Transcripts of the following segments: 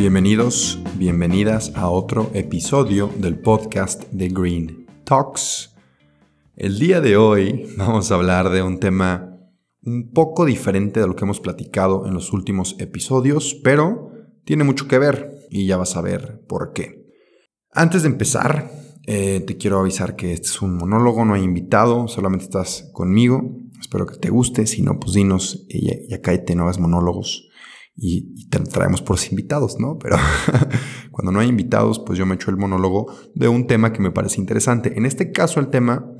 Bienvenidos, bienvenidas a otro episodio del podcast de Green Talks. El día de hoy vamos a hablar de un tema un poco diferente de lo que hemos platicado en los últimos episodios, pero tiene mucho que ver y ya vas a ver por qué. Antes de empezar, eh, te quiero avisar que este es un monólogo, no hay invitado, solamente estás conmigo. Espero que te guste, si no, pues dinos y, y acá te no hagas monólogos y, traemos por invitados, ¿no? Pero cuando no hay invitados, pues yo me echo el monólogo de un tema que me parece interesante. En este caso, el tema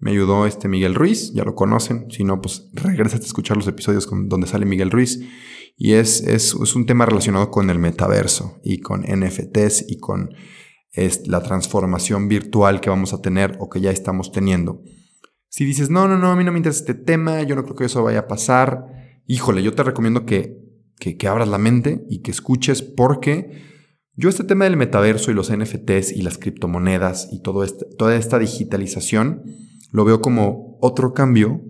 me ayudó este Miguel Ruiz, ya lo conocen. Si no, pues regresa a escuchar los episodios donde sale Miguel Ruiz. Y es, es, es, un tema relacionado con el metaverso y con NFTs y con es, la transformación virtual que vamos a tener o que ya estamos teniendo. Si dices, no, no, no, a mí no me interesa este tema, yo no creo que eso vaya a pasar, híjole, yo te recomiendo que que, abras la mente y que escuches porque yo este tema del metaverso y los NFTs y las criptomonedas y todo este, toda esta digitalización lo veo como otro cambio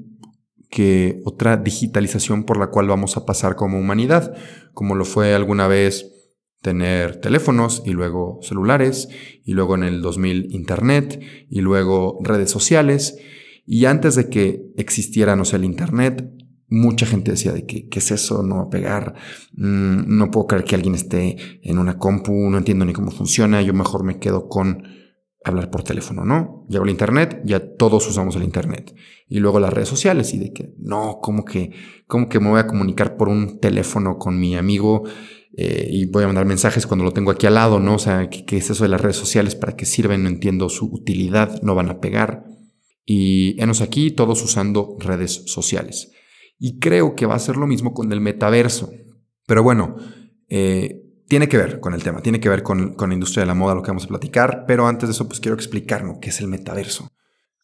que otra digitalización por la cual vamos a pasar como humanidad, como lo fue alguna vez tener teléfonos y luego celulares y luego en el 2000 internet y luego redes sociales. Y antes de que existiera el internet mucha gente decía de que qué es eso, no va a pegar, mm, no puedo creer que alguien esté en una compu, no entiendo ni cómo funciona, yo mejor me quedo con hablar por teléfono, ¿no? Llegó el internet, ya todos usamos el internet. Y luego las redes sociales y de que no, ¿cómo que, cómo que me voy a comunicar por un teléfono con mi amigo eh, y voy a mandar mensajes cuando lo tengo aquí al lado, ¿no? O sea, ¿qué, ¿qué, es eso de las redes sociales? ¿Para qué sirven? No entiendo su utilidad, no van a pegar. Y enos aquí todos usando redes sociales. Y creo que va a ser lo mismo con el metaverso. Pero bueno, eh, tiene que ver con el tema, tiene que ver con, con, la industria de la moda, lo que vamos a platicar. Pero antes de eso, pues quiero explicarnos qué es el metaverso.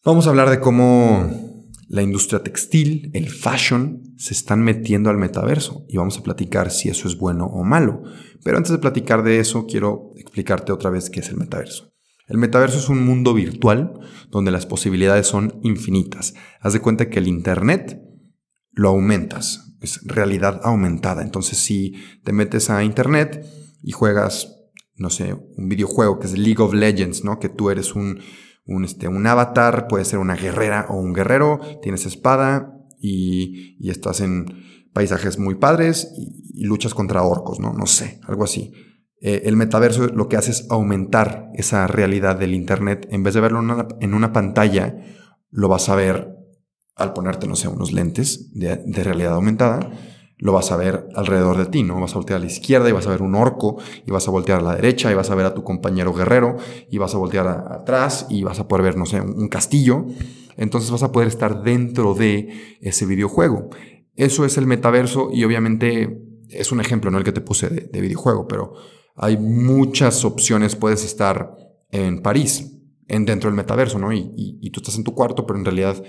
Vamos a hablar de cómo la industria textil, el fashion, se están metiendo al metaverso y vamos a platicar si eso es bueno o malo. Pero antes de platicar de eso, quiero explicarte otra vez qué es el metaverso. El metaverso es un mundo virtual donde las posibilidades son infinitas. Haz de cuenta que el Internet lo aumentas. Es realidad aumentada. Entonces, si te metes a internet y juegas, no sé, un videojuego que es League of Legends, ¿no? Que tú eres un, un, este, un avatar, puede ser una guerrera o un guerrero, tienes espada y, y estás en paisajes muy padres y, luchas contra orcos, ¿no? No sé, algo así. Eh, el metaverso lo que hace es aumentar esa realidad del Internet. En vez de verlo en una, en una pantalla, lo vas a ver al ponerte, no sé, unos lentes de, realidad aumentada, lo vas a ver alrededor de ti, ¿no? Vas a voltear a la izquierda y vas a ver un orco, y vas a voltear a la derecha y vas a ver a tu compañero guerrero, y vas a voltear atrás y vas a poder ver, no sé, un, castillo. Entonces vas a poder estar dentro de ese videojuego. Eso es el metaverso y obviamente es un ejemplo, no el que te puse de, videojuego, pero hay muchas opciones. Puedes estar en París, en, dentro del metaverso, ¿no? Y, y tú estás en tu cuarto, pero en realidad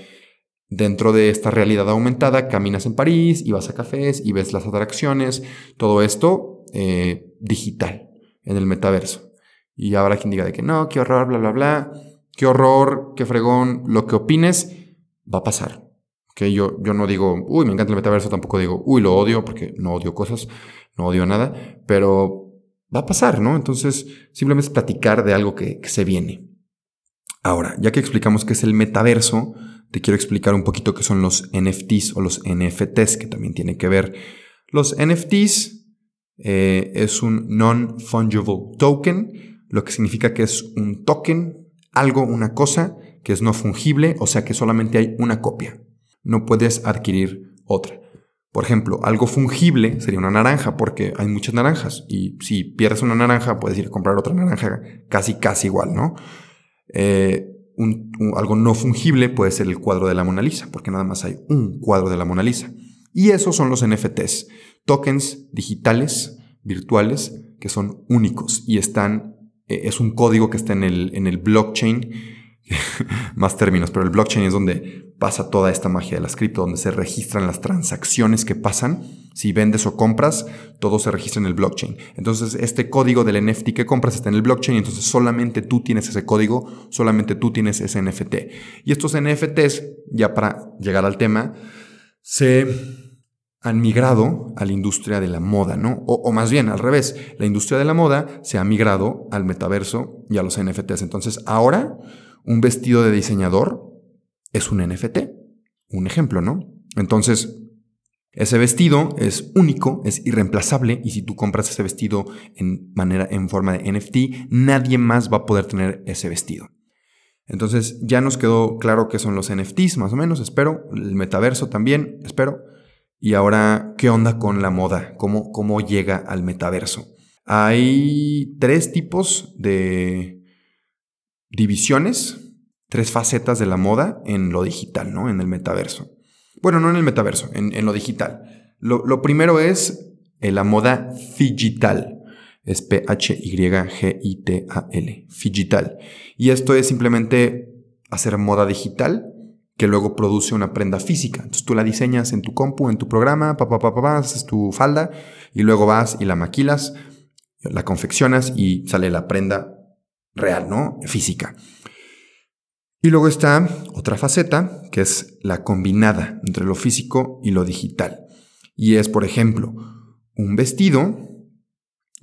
Dentro de esta realidad aumentada, caminas en París y vas a cafés y ves las atracciones, todo esto eh, digital, en el metaverso. Y habrá quien diga de que no, qué horror, bla, bla, bla, qué horror, qué fregón, lo que opines va a pasar. que Yo, yo no digo, uy, me encanta el metaverso, tampoco digo, uy, lo odio, porque no odio cosas, no odio nada, pero va a pasar, ¿no? Entonces, simplemente es platicar de algo que, que se viene. Ahora, ya que explicamos qué es el metaverso, te quiero explicar un poquito qué son los NFTs o los NFTs, que también tiene que ver. Los NFTs eh, es un non-fungible token, lo que significa que es un token, algo, una cosa que es no fungible, o sea que solamente hay una copia. No puedes adquirir otra. Por ejemplo, algo fungible sería una naranja, porque hay muchas naranjas. Y si pierdes una naranja, puedes ir a comprar otra naranja casi, casi igual, ¿no? Eh, algo no fungible puede ser el cuadro de la Mona Lisa, porque nada más hay un cuadro de la Mona Lisa. Y esos son los NFTs, tokens digitales virtuales que son únicos y están, eh, es un código que está en el, en el blockchain más términos, pero el blockchain es donde pasa toda esta magia de las cripto, donde se registran las transacciones que pasan. Si vendes o compras, todo se registra en el blockchain. Entonces, este código del NFT que compras está en el blockchain, entonces solamente tú tienes ese código, solamente tú tienes ese NFT. Y estos NFTs, ya para llegar al tema, se han migrado a la industria de la moda, ¿no? O, o, más bien, al revés, la industria de la moda se ha migrado al metaverso y a los NFTs. Entonces, ahora un vestido de diseñador es un NFT, un ejemplo, ¿no? Entonces, ese vestido es único, es irreemplazable y si tú compras ese vestido en manera en forma de NFT, nadie más va a poder tener ese vestido. Entonces, ya nos quedó claro qué son los NFTs, más o menos, espero, el metaverso también, espero. Y ahora, ¿qué onda con la moda? ¿Cómo, cómo llega al metaverso? Hay tres tipos de divisiones, tres facetas de la moda en lo digital, ¿no? En el metaverso. Bueno, no en el metaverso, en, lo digital. Lo, primero es eh, la moda digital. Es P-H-Y-G-I-T-A-L. Digital. Y esto es simplemente hacer moda digital que luego produce una prenda física. Entonces tú la diseñas en tu compu, en tu programa, papá, pa, haces tu falda y luego vas y la maquilas, la confeccionas y sale la prenda real, ¿no? Física. Y luego está otra faceta, que es la combinada entre lo físico y lo digital. Y es, por ejemplo, un vestido.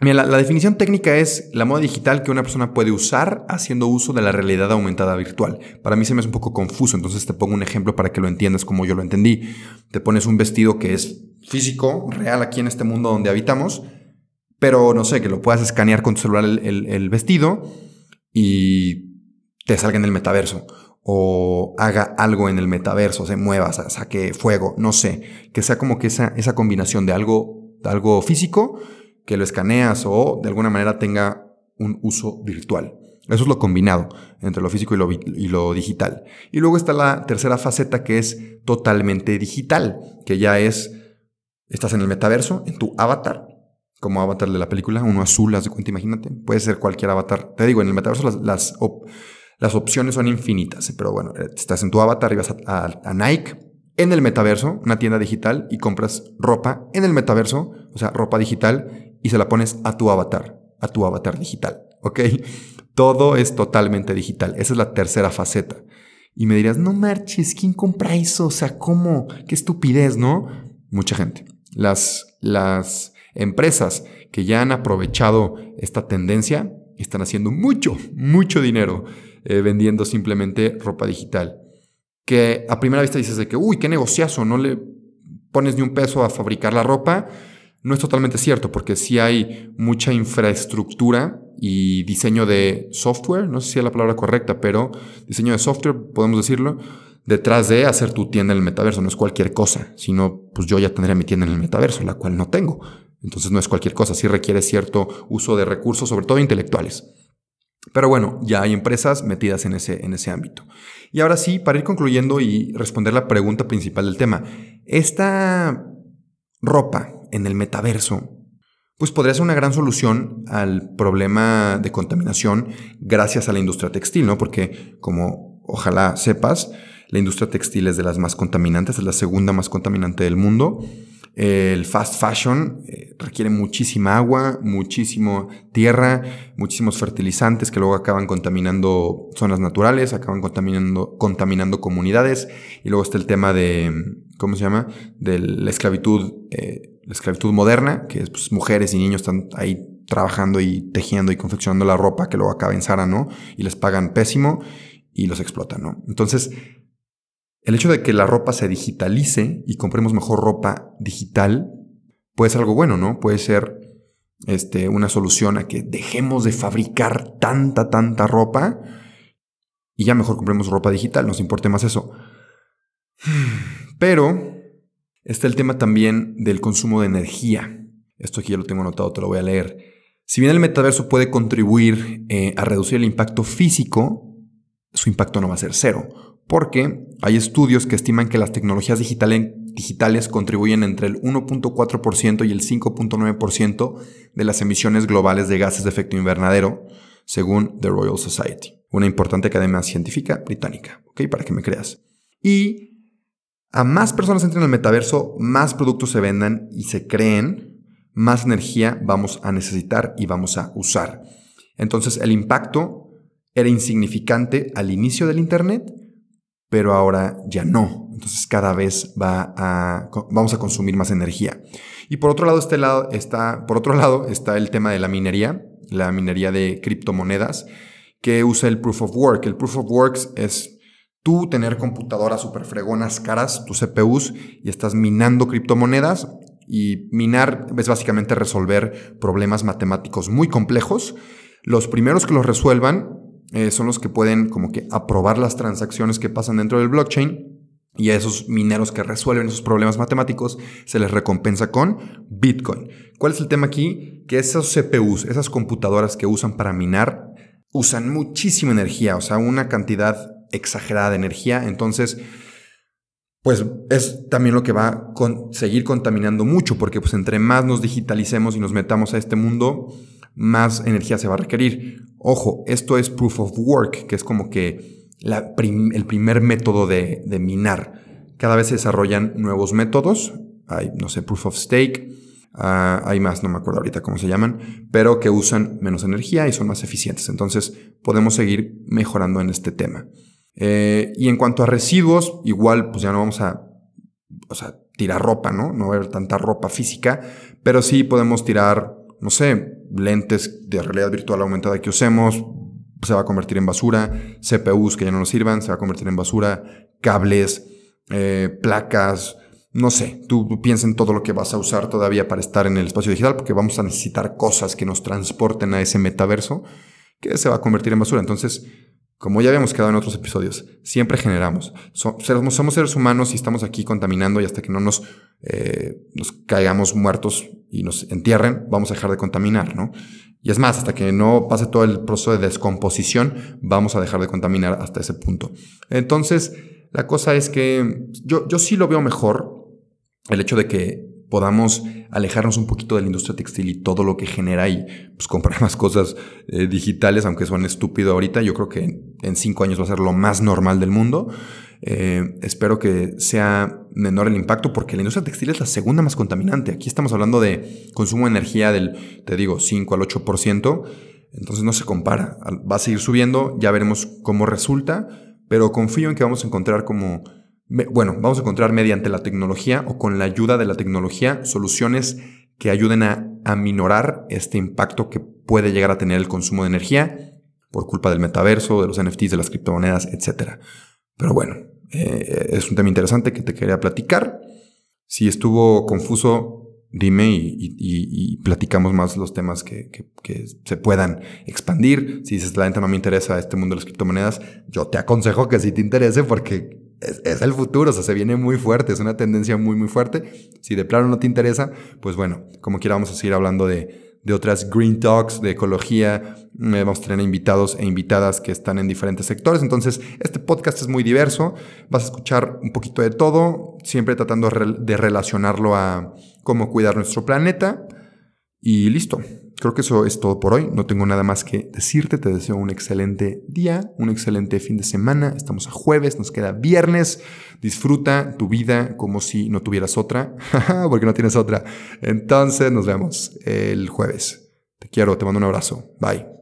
Mira, la, definición técnica es la moda digital que una persona puede usar haciendo uso de la realidad aumentada virtual. Para mí se me es un poco confuso, entonces te pongo un ejemplo para que lo entiendas como yo lo entendí. Te pones un vestido que es físico, real aquí en este mundo donde habitamos, pero no sé, que lo puedas escanear con tu celular el vestido y te salga en el metaverso o haga algo en el metaverso, se mueva, saque fuego, no sé, que sea como que esa, esa combinación de algo, algo físico que lo escaneas o de alguna manera tenga un uso virtual. Eso es lo combinado entre lo físico y lo, y lo, digital. Y luego está la tercera faceta que es totalmente digital, que ya es, estás en el metaverso, en tu avatar, como avatar de la película, uno azul, haz de cuenta, imagínate. Puede ser cualquier avatar. Te digo, en el metaverso las, las, opciones son infinitas, pero bueno, eh, estás en tu avatar y vas a, Nike en el metaverso, una tienda digital, y compras ropa en el metaverso, o sea, ropa digital, y se la pones a tu avatar, a tu avatar digital, ¿ok? Todo es totalmente digital. Esa es la tercera faceta. Y me dirás, no marches, ¿quién compra eso? O sea, ¿cómo? Qué estupidez, ¿no? Mucha gente. Las, las Empresas que ya han aprovechado esta tendencia están haciendo mucho, mucho dinero eh, vendiendo simplemente ropa digital. Que a primera vista dices de que, uy, qué negociazo, no le pones ni un peso a fabricar la ropa. No es totalmente cierto, porque sí hay mucha infraestructura y diseño de software, no sé si es la palabra correcta, pero diseño de software, podemos decirlo, detrás de hacer tu tienda en el metaverso. No es cualquier cosa, sino pues yo ya tendría mi tienda en el metaverso, la cual no tengo. Entonces no es cualquier cosa, sí requiere cierto uso de recursos, sobre todo intelectuales. Pero bueno, ya hay empresas metidas en ese, en ese ámbito. Y ahora sí, para ir concluyendo y responder la pregunta principal del tema, esta ropa en el metaverso, pues podría ser una gran solución al problema de contaminación gracias a la industria textil, ¿no? Porque como ojalá sepas, la industria textil es de las más contaminantes, es la segunda más contaminante del mundo. El fast fashion eh, requiere muchísima agua, muchísimo tierra, muchísimos fertilizantes que luego acaban contaminando zonas naturales, acaban contaminando, contaminando comunidades. Y luego está el tema de, ¿cómo se llama? De la esclavitud, eh, la esclavitud moderna, que es pues, mujeres y niños están ahí trabajando y tejiendo y confeccionando la ropa que luego acaba en Sara, ¿no? Y les pagan pésimo y los explotan, ¿no? Entonces, el hecho de que la ropa se digitalice y compremos mejor ropa digital puede ser algo bueno, ¿no? Puede ser este, una solución a que dejemos de fabricar tanta, tanta ropa y ya mejor compremos ropa digital, nos importe más eso. Pero está el tema también del consumo de energía. Esto aquí ya lo tengo anotado, te lo voy a leer. Si bien el metaverso puede contribuir eh, a reducir el impacto físico, su impacto no va a ser cero porque hay estudios que estiman que las tecnologías digitales, contribuyen entre el 1.4% y el 5.9% de las emisiones globales de gases de efecto invernadero, según The Royal Society, una importante academia científica británica. Para que me creas. Y a más personas entren al metaverso, más productos se vendan y se creen, más energía vamos a necesitar y vamos a usar. Entonces el impacto era insignificante al inicio del Internet, pero ahora ya no. Entonces cada vez va a, vamos a consumir más energía. Y por otro lado, este lado está, por otro lado está el tema de la minería, la minería de criptomonedas, que usa el Proof of Work. El Proof of Work es tú tener computadoras super fregonas caras, tus CPUs, y estás minando criptomonedas. Y minar es básicamente resolver problemas matemáticos muy complejos. Los primeros que los resuelvan eh, son los que pueden como que aprobar las transacciones que pasan dentro del blockchain y a esos mineros que resuelven esos problemas matemáticos se les recompensa con Bitcoin. ¿Cuál es el tema aquí? Que esos CPUs, esas computadoras que usan para minar, usan muchísima energía, o sea, una cantidad exagerada de energía. Entonces, pues es también lo que va a seguir contaminando mucho, porque pues entre más nos digitalicemos y nos metamos a este mundo, más energía se va a requerir. Ojo, esto es proof of work, que es como que el primer método de, minar. Cada vez se desarrollan nuevos métodos. Hay, no sé, proof of stake. Ah, hay más, no me acuerdo ahorita cómo se llaman, pero que usan menos energía y son más eficientes. Entonces podemos seguir mejorando en este tema. Eh, y en cuanto a residuos, igual pues ya no vamos a, o sea, tirar ropa, ¿no? No va a haber tanta ropa física, pero sí podemos tirar, no sé, lentes de realidad virtual aumentada que usemos, se va a convertir en basura, CPUs que ya no nos sirvan, se va a convertir en basura, cables, eh, placas, no sé, tú, piensa en todo lo que vas a usar todavía para estar en el espacio digital, porque vamos a necesitar cosas que nos transporten a ese metaverso que se va a convertir en basura. Entonces, como ya habíamos quedado en otros episodios, siempre generamos. somos, seres humanos y estamos aquí contaminando y hasta que no nos, eh, nos caigamos muertos y nos entierren, vamos a dejar de contaminar, ¿no? Y es más, hasta que no pase todo el proceso de descomposición, vamos a dejar de contaminar hasta ese punto. Entonces, la cosa es que yo, yo sí lo veo mejor el hecho de que podamos alejarnos un poquito de la industria textil y todo lo que genera y pues comprar más cosas eh, digitales, aunque suene estúpido ahorita, yo creo que en cinco años va a ser lo más normal del mundo. Eh, espero que sea menor el impacto porque la industria textil es la segunda más contaminante. Aquí estamos hablando de consumo de energía del, te digo, 5 al 8%. Entonces no se compara. Va a seguir subiendo, ya veremos cómo resulta, pero confío en que vamos a encontrar como bueno, vamos a encontrar mediante la tecnología o con la ayuda de la tecnología soluciones que ayuden a aminorar este impacto que puede llegar a tener el consumo de energía por culpa del metaverso, de los NFTs, de las criptomonedas, etc. Pero bueno, eh, es un tema interesante que te quería platicar. Si estuvo confuso, dime y, platicamos más los temas que, se puedan expandir. Si dices, la gente no me interesa este mundo de las criptomonedas, yo te aconsejo que sí te interese porque es, el futuro, o sea, se viene muy fuerte, es una tendencia muy, muy fuerte. Si de plano no te interesa, pues bueno, como quiera vamos a seguir hablando de, de otras Green Talks, de ecología, eh, vamos a tener invitados e invitadas que están en diferentes sectores. Entonces, este podcast es muy diverso, vas a escuchar un poquito de todo, siempre tratando de relacionarlo a cómo cuidar nuestro planeta. Y listo. Creo que eso es todo por hoy. No tengo nada más que decirte. Te deseo un excelente día, un excelente fin de semana. Estamos a jueves, nos queda viernes. Disfruta tu vida como si no tuvieras otra, porque no tienes otra. Entonces nos vemos el jueves. Te quiero, te mando un abrazo. Bye.